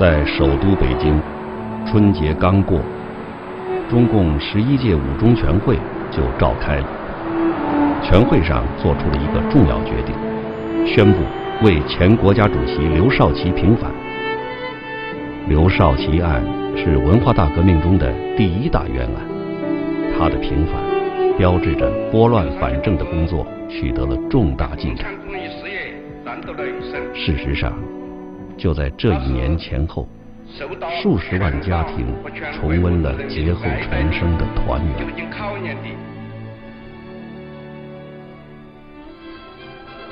在首都北京，春节刚过，中共十一届五中全会就召开了。全会上做出了一个重要决定，宣布为前国家主席刘少奇平反。刘少奇案是文化大革命中的第一大冤案，他的平反标志着拨乱反正的工作取得了重大进展。事实上，就在这一年前后，数十万家庭重温了劫后重生的团圆。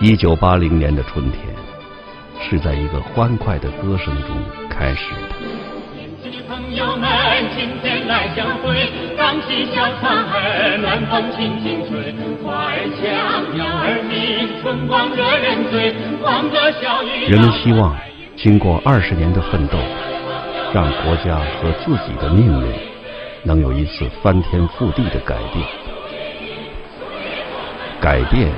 一九八零年的春天，是在一个欢快的歌声中开始的。朋友们，今天来相会，唱起小唱儿，暖风轻轻吹，花儿香，鸟儿鸣，春光惹人醉，欢歌笑语。人们希望，经过二十年的奋斗，让国家和自己的命运能有一次翻天覆地的改变。改变。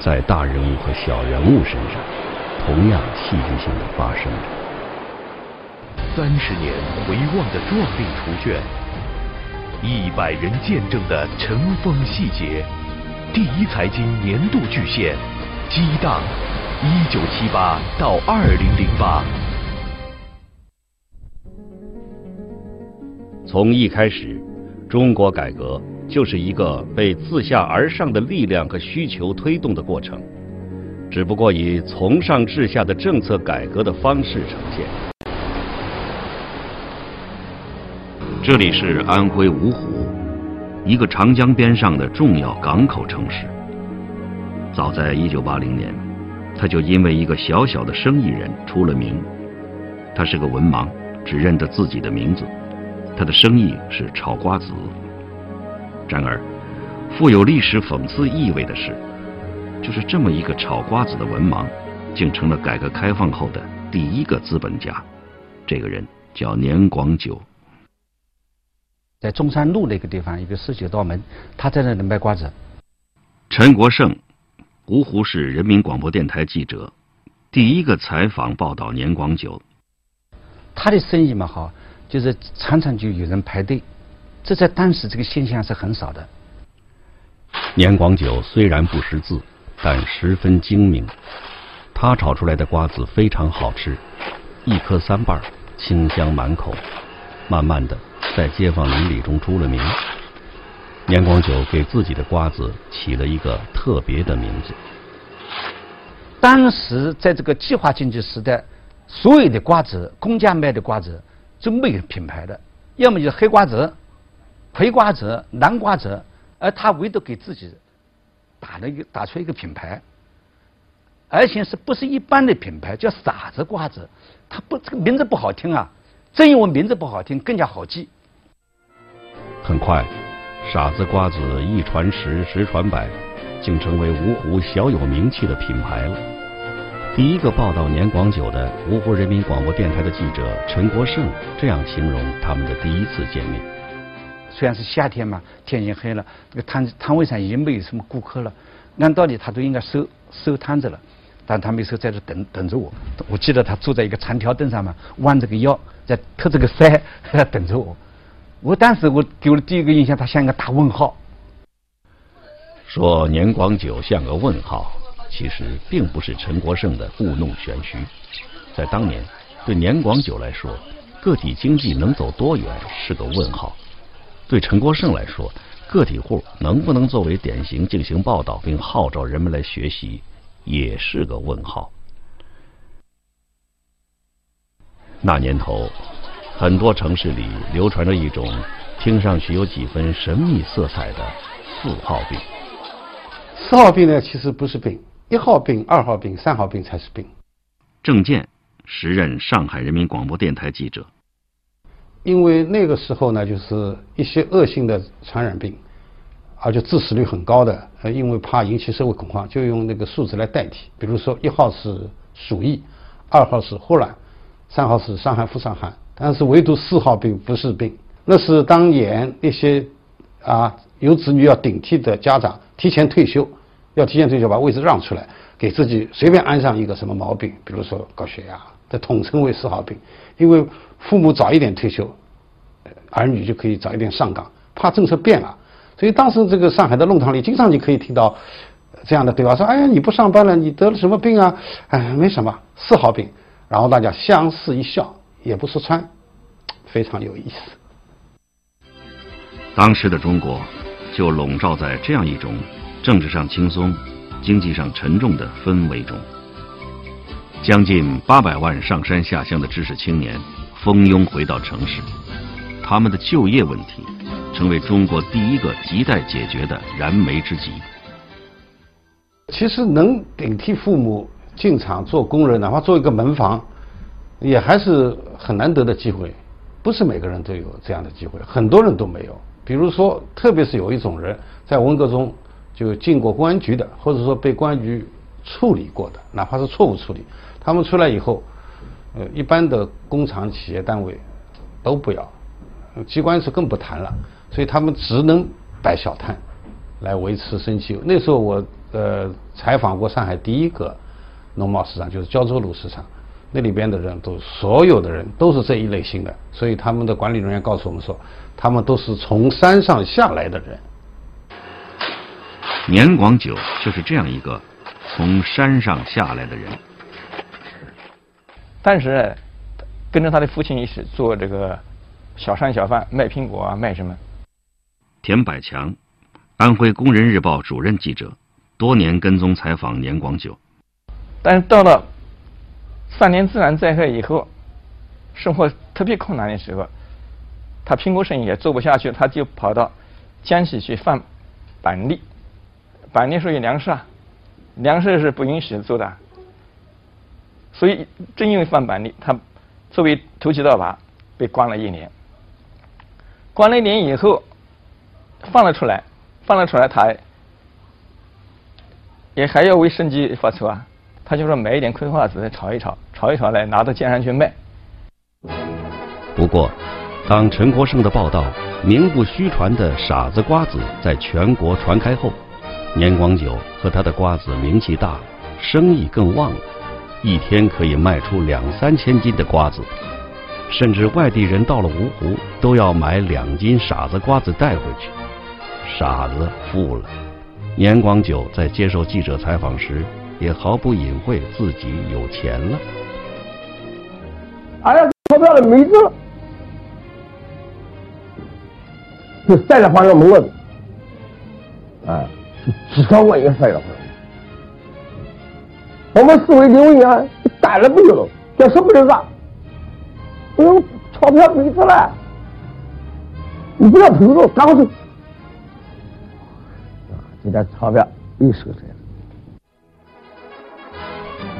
在大人物和小人物身上，同样戏剧性的发生着。三十年回望的壮丽图卷，一百人见证的尘封细节。第一财经年度巨献，激荡一九七八到二零零八。从一开始，中国改革。就是一个被自下而上的力量和需求推动的过程，只不过以从上至下的政策改革的方式呈现。这里是安徽芜湖，一个长江边上的重要港口城市。早在1980年，他就因为一个小小的生意人出了名。他是个文盲，只认得自己的名字。他的生意是炒瓜子。然而，富有历史讽刺意味的是，就是这么一个炒瓜子的文盲，竟成了改革开放后的第一个资本家。这个人叫年广久，在中山路那个地方一个十九道门，他在那里卖瓜子。陈国胜，芜湖市人民广播电台记者，第一个采访报道年广久。他的生意嘛哈，就是常常就有人排队。这在当时这个现象是很少的。年广久虽然不识字，但十分精明。他炒出来的瓜子非常好吃，一颗三瓣，清香满口。慢慢的，在街坊邻里中出了名。年广久给自己的瓜子起了一个特别的名字。当时在这个计划经济时代，所有的瓜子，公家卖的瓜子就没有品牌的，要么就是黑瓜子。葵瓜子、南瓜子，而他唯独给自己打了一个打出一个品牌，而且是不是一般的品牌，叫傻子瓜子。他不这个名字不好听啊，正因为名字不好听，更加好记。很快，傻子瓜子一传十，十传百，竟成为芜湖小有名气的品牌了。第一个报道年广久的芜湖人民广播电台的记者陈国胜这样形容他们的第一次见面。虽然是夏天嘛，天已经黑了，那个摊摊位上已经没有什么顾客了。按道理他都应该收收摊子了，但他没说，在这等等着我。我记得他坐在一个长条凳上嘛，弯着个腰，在托着个腮 在等着我。我当时我给我的第一个印象，他像一个大问号。说年广久像个问号，其实并不是陈国胜的故弄玄虚。在当年，对年广久来说，个体经济能走多远是个问号。对陈国胜来说，个体户能不能作为典型进行报道，并号召人们来学习，也是个问号。那年头，很多城市里流传着一种听上去有几分神秘色彩的四号病。四号病呢，其实不是病，一号病、二号病、三号病才是病。郑健，时任上海人民广播电台记者。因为那个时候呢，就是一些恶性的传染病，而且致死率很高的，呃，因为怕引起社会恐慌，就用那个数字来代替。比如说，一号是鼠疫，二号是霍乱，三号是伤寒、副伤寒，但是唯独四号病不是病。那是当年一些啊有子女要顶替的家长提前退休，要提前退休把位置让出来，给自己随便安上一个什么毛病，比如说高血压，这统称为四好病。因为父母早一点退休，儿女就可以早一点上岗，怕政策变了。所以当时这个上海的弄堂里，经常你可以听到这样的对话：说，哎呀，你不上班了，你得了什么病啊？哎，没什么，四好病。然后大家相视一笑，也不说穿，非常有意思。当时的中国就笼罩在这样一种政治上轻松、经济上沉重的氛围中。将近八百万上山下乡的知识青年蜂拥回到城市，他们的就业问题成为中国第一个亟待解决的燃眉之急。其实能顶替父母。进厂做工人，哪怕做一个门房，也还是很难得的机会。不是每个人都有这样的机会，很多人都没有。比如说，特别是有一种人在文革中就进过公安局的，或者说被公安局处理过的，哪怕是错误处理，他们出来以后，呃，一般的工厂、企业单位都不要，机关是更不谈了。所以他们只能摆小摊来维持生计。那时候我呃采访过上海第一个。农贸市场就是胶州路市场，那里边的人都所有的人都是这一类型的，所以他们的管理人员告诉我们说，他们都是从山上下来的人。年广久就是这样一个从山上下来的人。但是跟着他的父亲一起做这个小商小贩，卖苹果啊，卖什么？田百强，安徽工人日报主任记者，多年跟踪采访年广久。但是到了三年自然灾害以后，生活特别困难的时候，他苹果生意也做不下去，他就跑到江西去贩板栗。板栗属于粮食啊，粮食是不允许做的，所以正因为贩板栗，他作为投机倒把被关了一年。关了一年以后，放了出来，放了出来，他也还要为生计发愁啊。他就说买一点葵花籽炒一炒，炒一炒来拿到街上去卖。不过，当陈国胜的报道名不虚传的傻子瓜子在全国传开后，年广久和他的瓜子名气大，生意更旺了，一天可以卖出两三千斤的瓜子，甚至外地人到了芜湖都要买两斤傻子瓜子带回去。傻子富了。年广久在接受记者采访时。也毫不隐晦自己有钱了。哎呀，钞票的没子，就晒了黄油门子，哎，几十万一个晒了黄油。我们市委领委啊，干了不就了？叫什么人啥？哎呦，钞票没子了，你不要偷着，赶快走。这点钞票又收来了。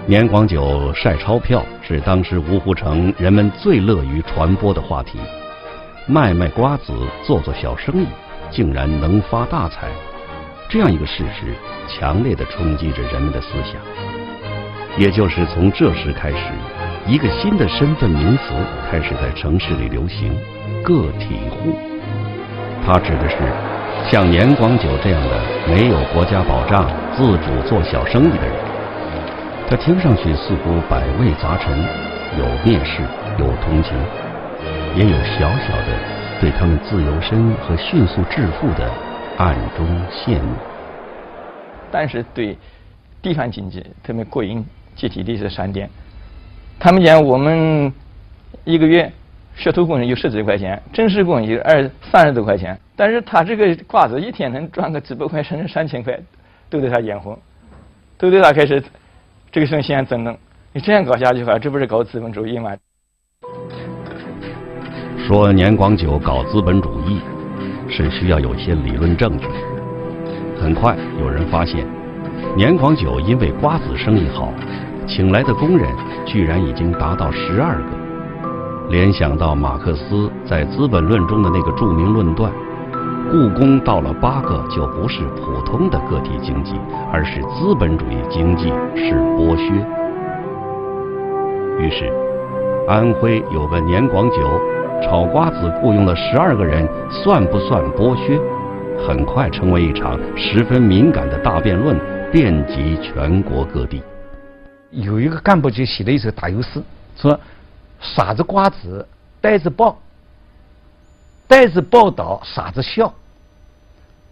年广久晒钞票是当时芜湖城人们最乐于传播的话题。卖卖瓜子，做做小生意，竟然能发大财，这样一个事实，强烈的冲击着人们的思想。也就是从这时开始，一个新的身份名词开始在城市里流行——个体户。它指的是像年广久这样的没有国家保障、自主做小生意的人。他听上去似乎百味杂陈，有蔑视，有同情，也有小小的对他们自由身和迅速致富的暗中羡慕。但是对地方经济，特别国营集体的一些商店，他们讲我们一个月学徒工人有十几块钱，正式工人有二三十多块钱，但是他这个瓜子一天能赚个几百块甚至上千块，都对他眼红，都对他开始。这个生意怎能？你这样搞下去的话，这不是搞资本主义吗？说年广久搞资本主义，是需要有些理论证据。很快有人发现，年广久因为瓜子生意好，请来的工人居然已经达到十二个。联想到马克思在《资本论》中的那个著名论断。故宫到了八个，就不是普通的个体经济，而是资本主义经济，是剥削。于是，安徽有个年广久炒瓜子雇佣了十二个人，算不算剥削？很快成为一场十分敏感的大辩论，遍及全国各地。有一个干部就写了一首打油诗，说：“傻子瓜子，呆子报，呆子报道，傻子笑。”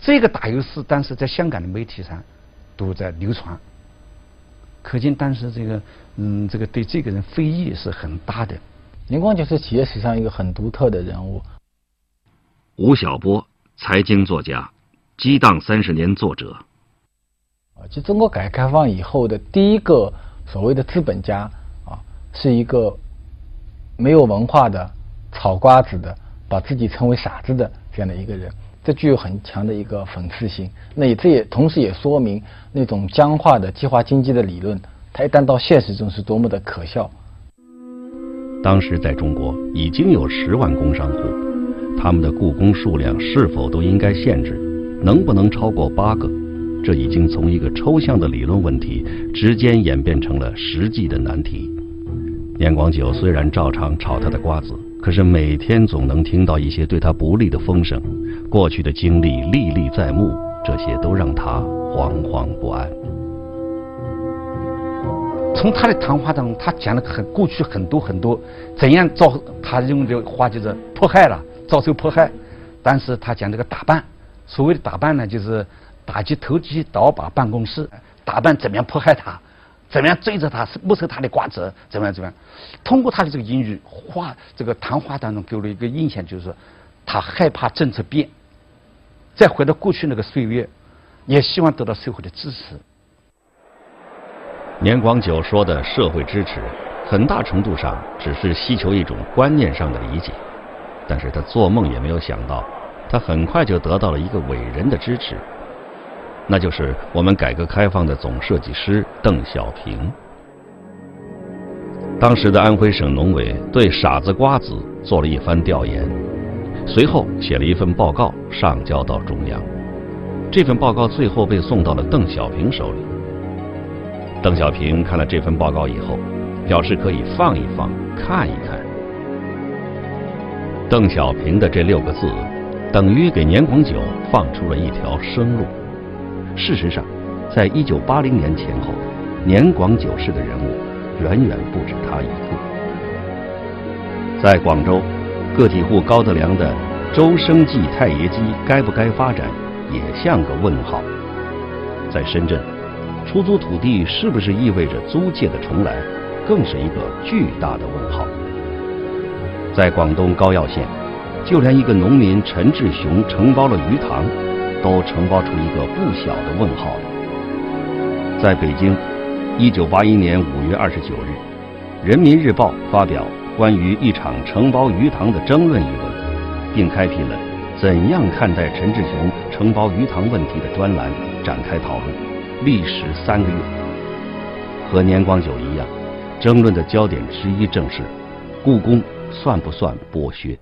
这个打油诗当时在香港的媒体上都在流传，可见当时这个嗯，这个对这个人非议是很大的。林光就是企业史上一个很独特的人物。吴晓波，财经作家，激荡三十年作者。啊，就中国改革开放以后的第一个。所谓的资本家啊，是一个没有文化的炒瓜子的，把自己称为傻子的这样的一个人，这具有很强的一个讽刺性。那也这也同时也说明那种僵化的计划经济的理论，它一旦到现实中是多么的可笑。当时在中国已经有十万工商户，他们的雇工数量是否都应该限制？能不能超过八个？这已经从一个抽象的理论问题，直接演变成了实际的难题。年广久虽然照常炒他的瓜子，可是每天总能听到一些对他不利的风声。过去的经历历历在目，这些都让他惶惶不安。从他的谈话当中，他讲了很过去很多很多怎样遭他用的话就是迫害了，遭受迫害。但是他讲这个打扮，所谓的打扮呢，就是。打击投机倒把办公室，打扮怎么样迫害他，怎么样追着他没收他的瓜子，怎么样怎么样？通过他的这个英语话，这个谈话当中给我一个印象，就是他害怕政策变，再回到过去那个岁月，也希望得到社会的支持。年广久说的社会支持，很大程度上只是希求一种观念上的理解，但是他做梦也没有想到，他很快就得到了一个伟人的支持。那就是我们改革开放的总设计师邓小平。当时的安徽省农委对傻子瓜子做了一番调研，随后写了一份报告上交到中央。这份报告最后被送到了邓小平手里。邓小平看了这份报告以后，表示可以放一放，看一看。邓小平的这六个字，等于给年广久放出了一条生路。事实上，在一九八零年前后，年广久式的人物远远不止他一个。在广州，个体户高德良的周生记太爷机该不该发展，也像个问号。在深圳，出租土地是不是意味着租界的重来，更是一个巨大的问号。在广东高要县，就连一个农民陈志雄承包了鱼塘。都承包出一个不小的问号来。在北京，一九八一年五月二十九日，《人民日报》发表关于一场承包鱼塘的争论一文，并开辟了“怎样看待陈志雄承包鱼塘问题”的专栏，展开讨论，历时三个月。和年光久一样，争论的焦点之一正是故宫算不算剥削。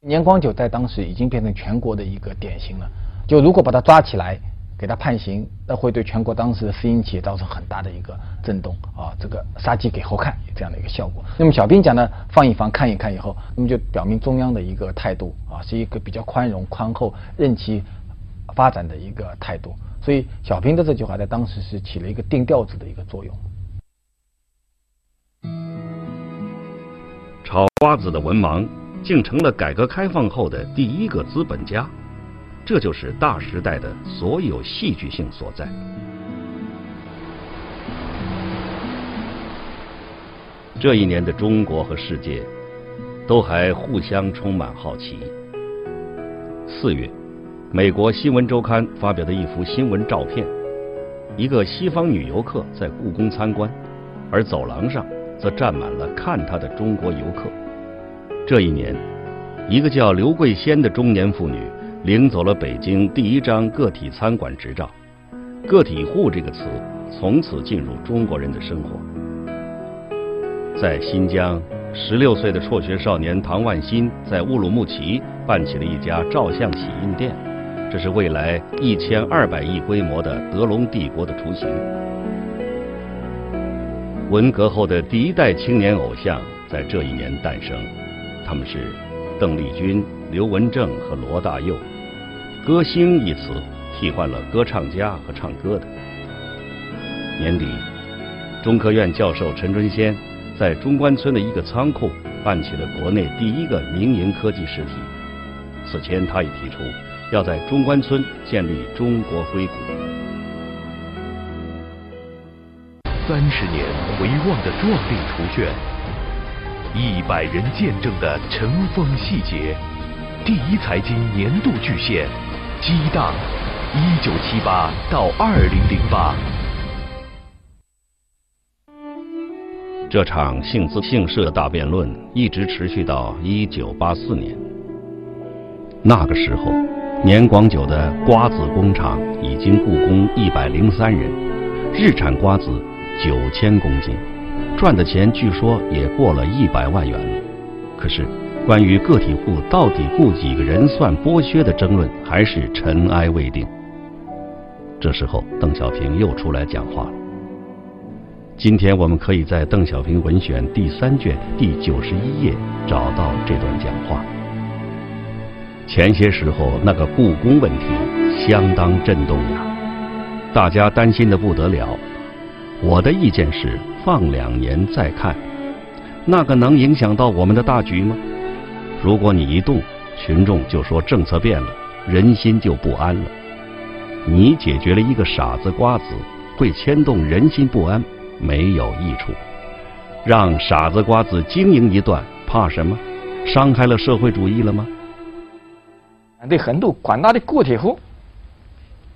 年光久在当时已经变成全国的一个典型了。就如果把他抓起来，给他判刑，那会对全国当时的私营企业造成很大的一个震动啊，这个杀鸡给猴看这样的一个效果。那么小兵讲的放一放看一看以后，那么就表明中央的一个态度啊，是一个比较宽容宽厚、任其发展的一个态度。所以小平的这句话在当时是起了一个定调子的一个作用。炒瓜子的文盲，竟成了改革开放后的第一个资本家。这就是大时代的所有戏剧性所在。这一年的中国和世界，都还互相充满好奇。四月，美国新闻周刊发表的一幅新闻照片：一个西方女游客在故宫参观，而走廊上则站满了看她的中国游客。这一年，一个叫刘桂仙的中年妇女。领走了北京第一张个体餐馆执照，“个体户”这个词从此进入中国人的生活。在新疆，十六岁的辍学少年唐万新在乌鲁木齐办起了一家照相洗印店，这是未来一千二百亿规模的德隆帝国的雏形。文革后的第一代青年偶像在这一年诞生，他们是邓丽君。刘文正和罗大佑，“歌星”一词替换了歌唱家和唱歌的。年底，中科院教授陈春先在中关村的一个仓库办起了国内第一个民营科技实体。此前，他已提出要在中关村建立中国硅谷。三十年回望的壮丽图卷，一百人见证的尘封细节。第一财经年度巨献，激荡，一九七八到二零零八。这场姓资姓社大辩论一直持续到一九八四年。那个时候，年广久的瓜子工厂已经雇工一百零三人，日产瓜子九千公斤，赚的钱据说也过了一百万元。可是。关于个体户到底雇几个人算剥削的争论，还是尘埃未定。这时候，邓小平又出来讲话了。今天我们可以在《邓小平文选》第三卷第九十一页找到这段讲话。前些时候那个故宫问题相当震动呀，大家担心的不得了。我的意见是放两年再看，那个能影响到我们的大局吗？如果你一动，群众就说政策变了，人心就不安了。你解决了一个傻子瓜子，会牵动人心不安，没有益处。让傻子瓜子经营一段，怕什么？伤害了社会主义了吗？对很多广大的个体户，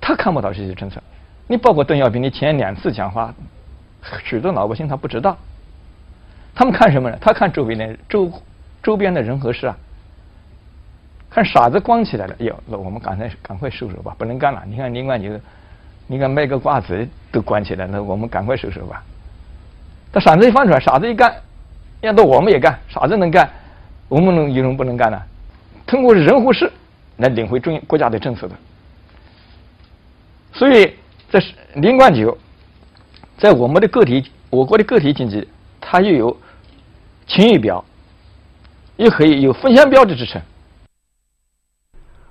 他看不到这些政策。你包括邓小平的前两次讲话，许多老百姓他不知道。他们看什么呢？他看周围的周。周边的人和事啊，看傻子光起来了，哟，那我们赶快赶快收手吧，不能干了。你看另外你，你看卖个瓜子都关起来，那我们赶快收手吧。他傻子一放出来，傻子一干，要到我们也干，傻子能干，我们能有什么不能干呢？通过人和事来领会中国家的政策的。所以这是林冠九，在我们的个体，我国的个体经济，它又有晴雨表。又可以有风险标志支撑。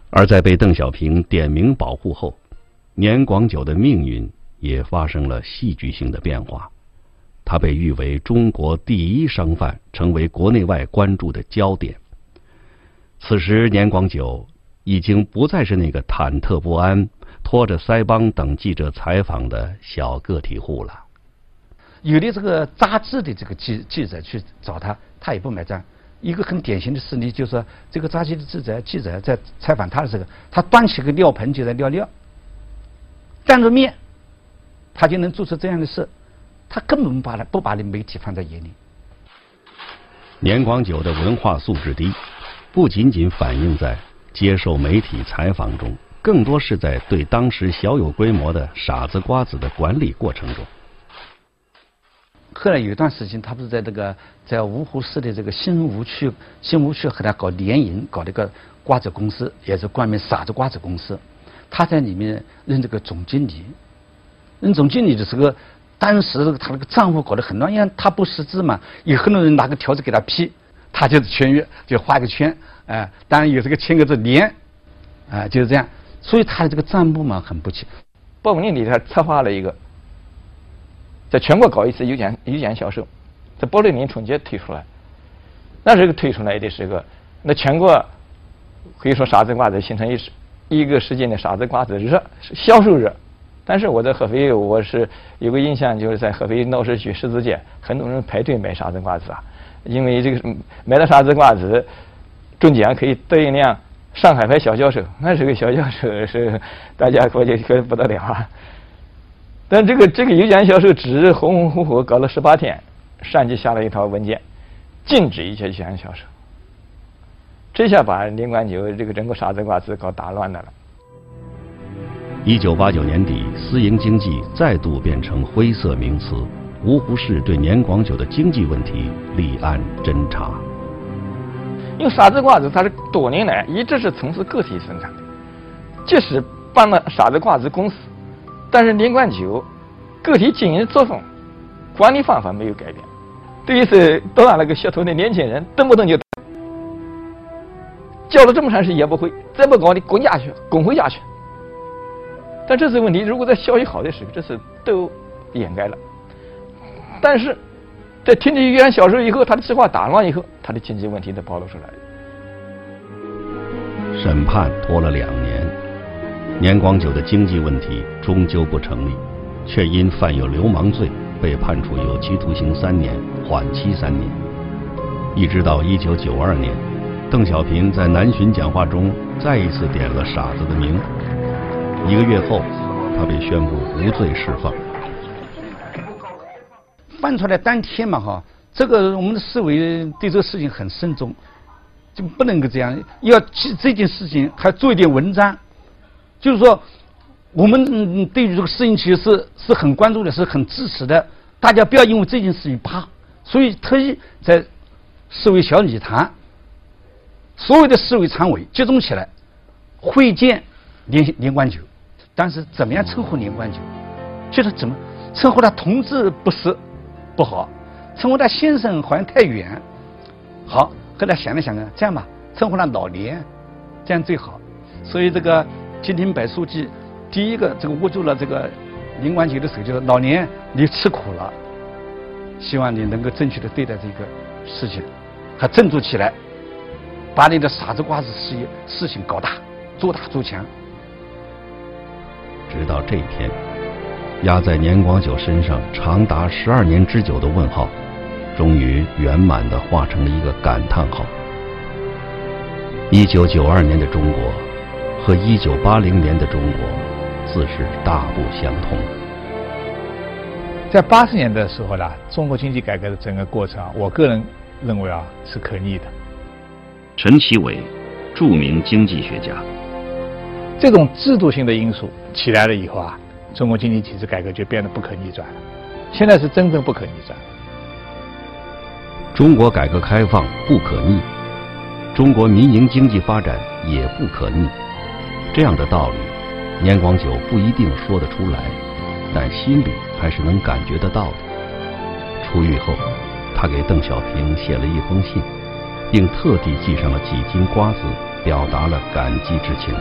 而在被邓小平点名保护后，年广久的命运也发生了戏剧性的变化。他被誉为中国第一商贩，成为国内外关注的焦点。此时，年广久已经不再是那个忐忑不安、拖着腮帮等记者采访的小个体户了。有的这个杂志的这个记记者去找他，他也不买账。一个很典型的事例，就是说，这个杂志的记者记者在采访他的时候，他端起个尿盆就在尿尿，当着面，他就能做出这样的事，他根本把他不把你媒体放在眼里。年广久的文化素质低，不仅仅反映在接受媒体采访中，更多是在对当时小有规模的傻子瓜子的管理过程中。后来有一段时间，他不是在这个在芜湖市的这个新吴区，新吴区和他搞联营，搞了一个瓜子公司，也是冠名傻子瓜子公司。他在里面任这个总经理，任总经理的时候，当时他那个账户搞得很乱，因为他不识字嘛，有很多人拿个条子给他批，他就是签约，就画个圈，哎，当然有这个签个字连，啊，就是这样。所以他的这个账目嘛很不齐。八五年里他策划了一个。在全国搞一次有奖有奖销售，在八六年春节推出来，那时候推出来的时候，那全国可以说傻子瓜子形成一一个时间的傻子瓜子热销售热。但是我在合肥，我是有个印象，就是在合肥闹市区十字街，很多人排队买傻子瓜子啊，因为这个买了傻子瓜子中奖可以得一辆上海牌小轿车，那时候小轿车是大家估计可不得了啊。但这个这个有奖销售只红红火火搞了十八天，上级下了一套文件，禁止一切有奖销售。这下把林冠久这个整个傻子瓜子搞打乱了。一九八九年底，私营经济再度变成灰色名词，芜湖市对年广久的经济问题立案侦查。因为傻子瓜子它是多年来一直是从事个体生产的，即使办了傻子瓜子公司。但是林冠久个体经营作风、管理方法没有改变。对于是到那个学徒的年轻人，动不动就教了这么长时间也不会，再不搞你滚下去，滚回家去。但这次问题，如果在效益好的时候，这是都掩盖了。但是在天津遇安小事以后，他的计划打乱以后，他的经济问题都暴露出来。审判拖了两年，年广久的经济问题终究不成立，却因犯有流氓罪被判处有期徒刑三年，缓期三年。一直到一九九二年，邓小平在南巡讲话中再一次点了傻子的名。一个月后，他被宣布无罪释放。翻出来当天嘛，哈，这个我们的市委对这个事情很慎重，就不能够这样，要这这件事情还做一点文章，就是说，我们对于这个事情其实是是很关注的，是很支持的，大家不要因为这件事情怕，所以特意在市委小礼堂，所有的市委常委集中起来会见连连冠九，但是怎么样称呼连冠九，就是怎么称呼他同志不是。不好，称呼他先生好像太远。好，后来想了想啊，这样吧，称呼他老连，这样最好。所以这个金廷柏书记第一个这个握住了这个林冠杰的手，就说：“老连，你吃苦了，希望你能够正确的对待这个事情，还振作起来，把你的傻子瓜子事业事情搞大，做大做强。”直到这一天。压在年广久身上长达十二年之久的问号，终于圆满的化成了一个感叹号。一九九二年的中国和一九八零年的中国，自是大不相同。在八十年的时候呢，中国经济改革的整个过程，我个人认为啊是可逆的。陈其伟，著名经济学家。这种制度性的因素起来了以后啊。中国经济体制改革就变得不可逆转了，现在是真正不可逆转。中国改革开放不可逆，中国民营经济发展也不可逆，这样的道理，年广久不一定说得出来，但心里还是能感觉得到的。出狱后，他给邓小平写了一封信，并特地寄上了几斤瓜子，表达了感激之情。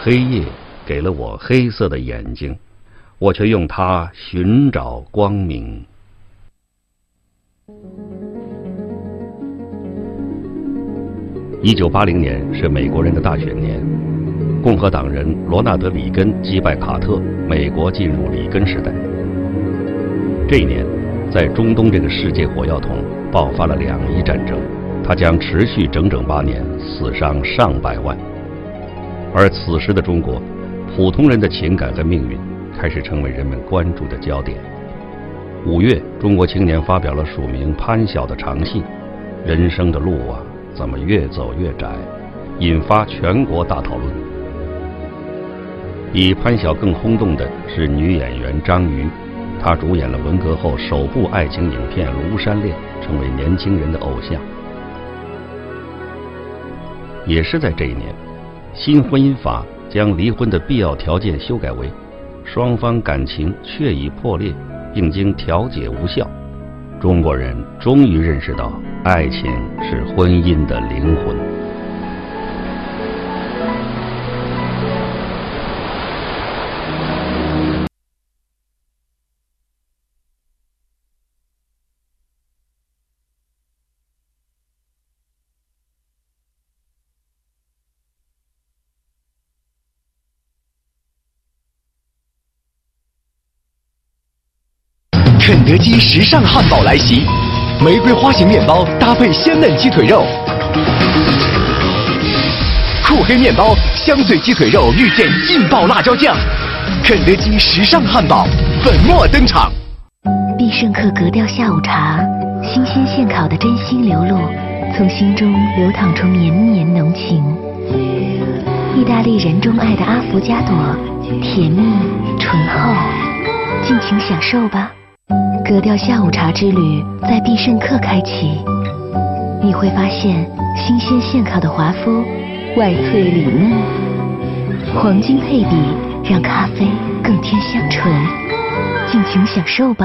黑夜给了我黑色的眼睛，我却用它寻找光明。一九八零年是美国人的大选年，共和党人罗纳德·里根击败卡特，美国进入里根时代。这一年，在中东这个世界火药桶爆发了两伊战争，它将持续整整八年，死伤上百万。而此时的中国，普通人的情感和命运开始成为人们关注的焦点。五月，中国青年发表了署名潘晓的长信：“人生的路啊，怎么越走越窄？”引发全国大讨论。比潘晓更轰动的是女演员张瑜，她主演了文革后首部爱情影片《庐山恋》，成为年轻人的偶像。也是在这一年。新婚姻法将离婚的必要条件修改为：双方感情确已破裂，并经调解无效。中国人终于认识到，爱情是婚姻的灵魂。肯德基时尚汉堡来袭，玫瑰花型面包搭配鲜嫩鸡腿肉，酷黑面包香脆鸡腿肉遇见劲爆辣椒酱，肯德基时尚汉堡粉墨登场。必胜客格调下午茶，新鲜现烤的真心流露，从心中流淌出绵绵浓情。意大利人钟爱的阿芙加朵，甜蜜醇厚，尽情享受吧。格调下午茶之旅在必胜客开启，你会发现新鲜现烤的华夫，外脆里嫩，黄金配比让咖啡更添香醇，尽情享受吧。